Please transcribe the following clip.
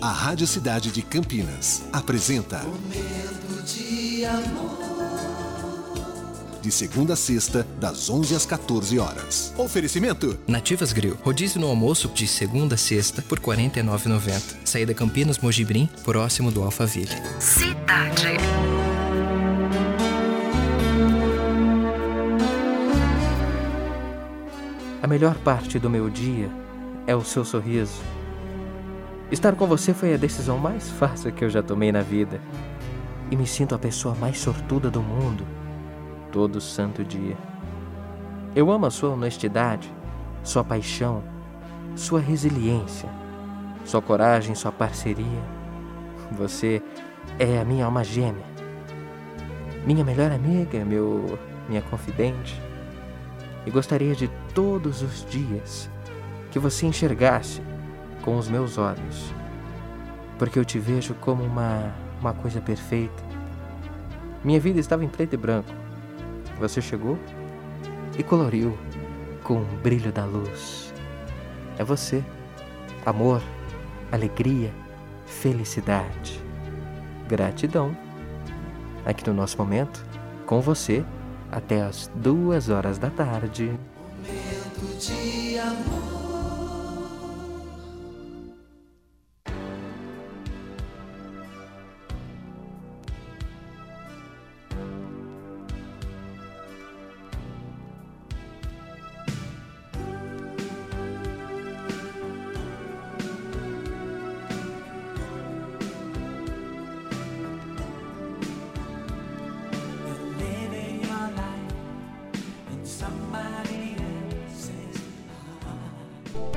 A Rádio Cidade de Campinas apresenta Momento de amor. De segunda a sexta, das 11 às 14 horas. Oferecimento: Nativas Grill. Rodízio no almoço de segunda a sexta por R$ 49,90. Saída Campinas Mojibrim, próximo do Alphaville. Cidade. A melhor parte do meu dia é o seu sorriso. Estar com você foi a decisão mais fácil que eu já tomei na vida. E me sinto a pessoa mais sortuda do mundo todo santo dia. Eu amo a sua honestidade, sua paixão, sua resiliência, sua coragem, sua parceria. Você é a minha alma gêmea, minha melhor amiga, meu minha confidente. E gostaria de todos os dias que você enxergasse com os meus olhos, porque eu te vejo como uma uma coisa perfeita. Minha vida estava em preto e branco você chegou e coloriu com o brilho da luz. É você. Amor, alegria, felicidade, gratidão. Aqui no nosso momento, com você, até as duas horas da tarde.